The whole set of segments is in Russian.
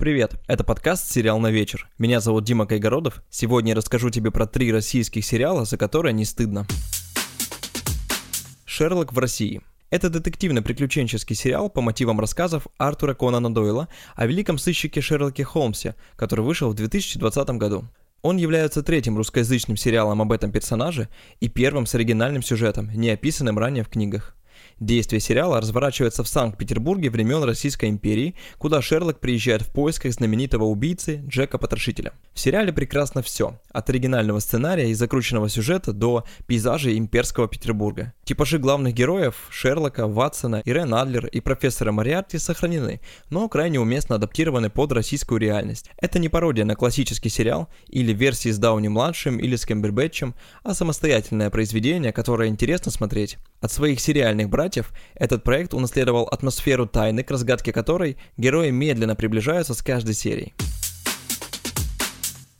Привет, это подкаст «Сериал на вечер». Меня зовут Дима Кайгородов. Сегодня я расскажу тебе про три российских сериала, за которые не стыдно. «Шерлок в России». Это детективно-приключенческий сериал по мотивам рассказов Артура Конана Дойла о великом сыщике Шерлоке Холмсе, который вышел в 2020 году. Он является третьим русскоязычным сериалом об этом персонаже и первым с оригинальным сюжетом, не описанным ранее в книгах. Действие сериала разворачивается в Санкт-Петербурге времен Российской империи, куда Шерлок приезжает в поисках знаменитого убийцы Джека Потрошителя. В сериале прекрасно все, от оригинального сценария и закрученного сюжета до пейзажей имперского Петербурга. Типажи главных героев Шерлока, Ватсона, Ирен Адлер и профессора Мариарти сохранены, но крайне уместно адаптированы под российскую реальность. Это не пародия на классический сериал или версии с Дауни-младшим или с Кембербэтчем, а самостоятельное произведение, которое интересно смотреть. От своих сериальных братьев этот проект унаследовал атмосферу тайны, к разгадке которой герои медленно приближаются с каждой серией.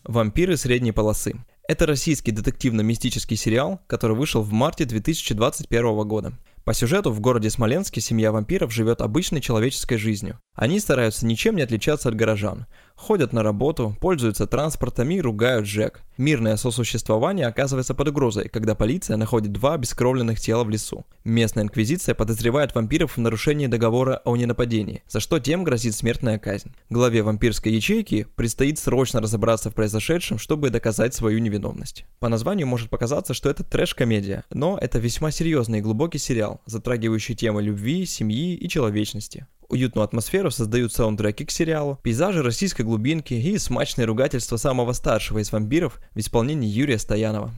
Вампиры средней полосы. Это российский детективно-мистический сериал, который вышел в марте 2021 года. По сюжету в городе Смоленске семья вампиров живет обычной человеческой жизнью. Они стараются ничем не отличаться от горожан. Ходят на работу, пользуются транспортами и ругают Джек. Мирное сосуществование оказывается под угрозой, когда полиция находит два обескровленных тела в лесу. Местная инквизиция подозревает вампиров в нарушении договора о ненападении, за что тем грозит смертная казнь. Главе вампирской ячейки предстоит срочно разобраться в произошедшем, чтобы доказать свою невиновность. По названию может показаться, что это трэш-комедия, но это весьма серьезный и глубокий сериал, затрагивающий темы любви, семьи и человечности. Уютную атмосферу создают саундтреки к сериалу, пейзажи российской глубинки и смачные ругательства самого старшего из вампиров в исполнении Юрия Стоянова.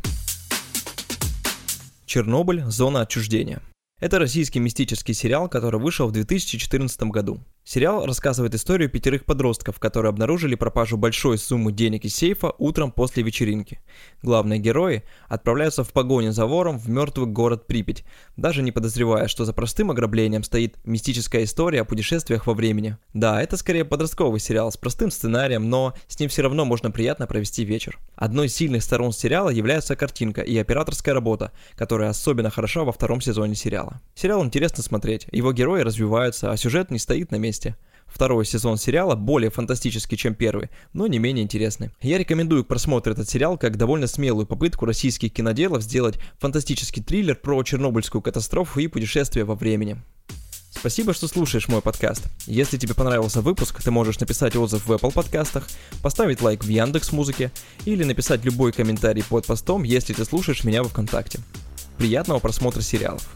Чернобыль. Зона отчуждения. Это российский мистический сериал, который вышел в 2014 году. Сериал рассказывает историю пятерых подростков, которые обнаружили пропажу большой суммы денег из сейфа утром после вечеринки. Главные герои отправляются в погоню за вором в мертвый город Припять, даже не подозревая, что за простым ограблением стоит мистическая история о путешествиях во времени. Да, это скорее подростковый сериал с простым сценарием, но с ним все равно можно приятно провести вечер. Одной из сильных сторон сериала является картинка и операторская работа, которая особенно хороша во втором сезоне сериала. Сериал интересно смотреть, его герои развиваются, а сюжет не стоит на месте месте. Второй сезон сериала более фантастический, чем первый, но не менее интересный. Я рекомендую к просмотру этот сериал как довольно смелую попытку российских киноделов сделать фантастический триллер про чернобыльскую катастрофу и путешествие во времени. Спасибо, что слушаешь мой подкаст. Если тебе понравился выпуск, ты можешь написать отзыв в Apple подкастах, поставить лайк в Яндекс Музыке или написать любой комментарий под постом, если ты слушаешь меня в ВКонтакте. Приятного просмотра сериалов.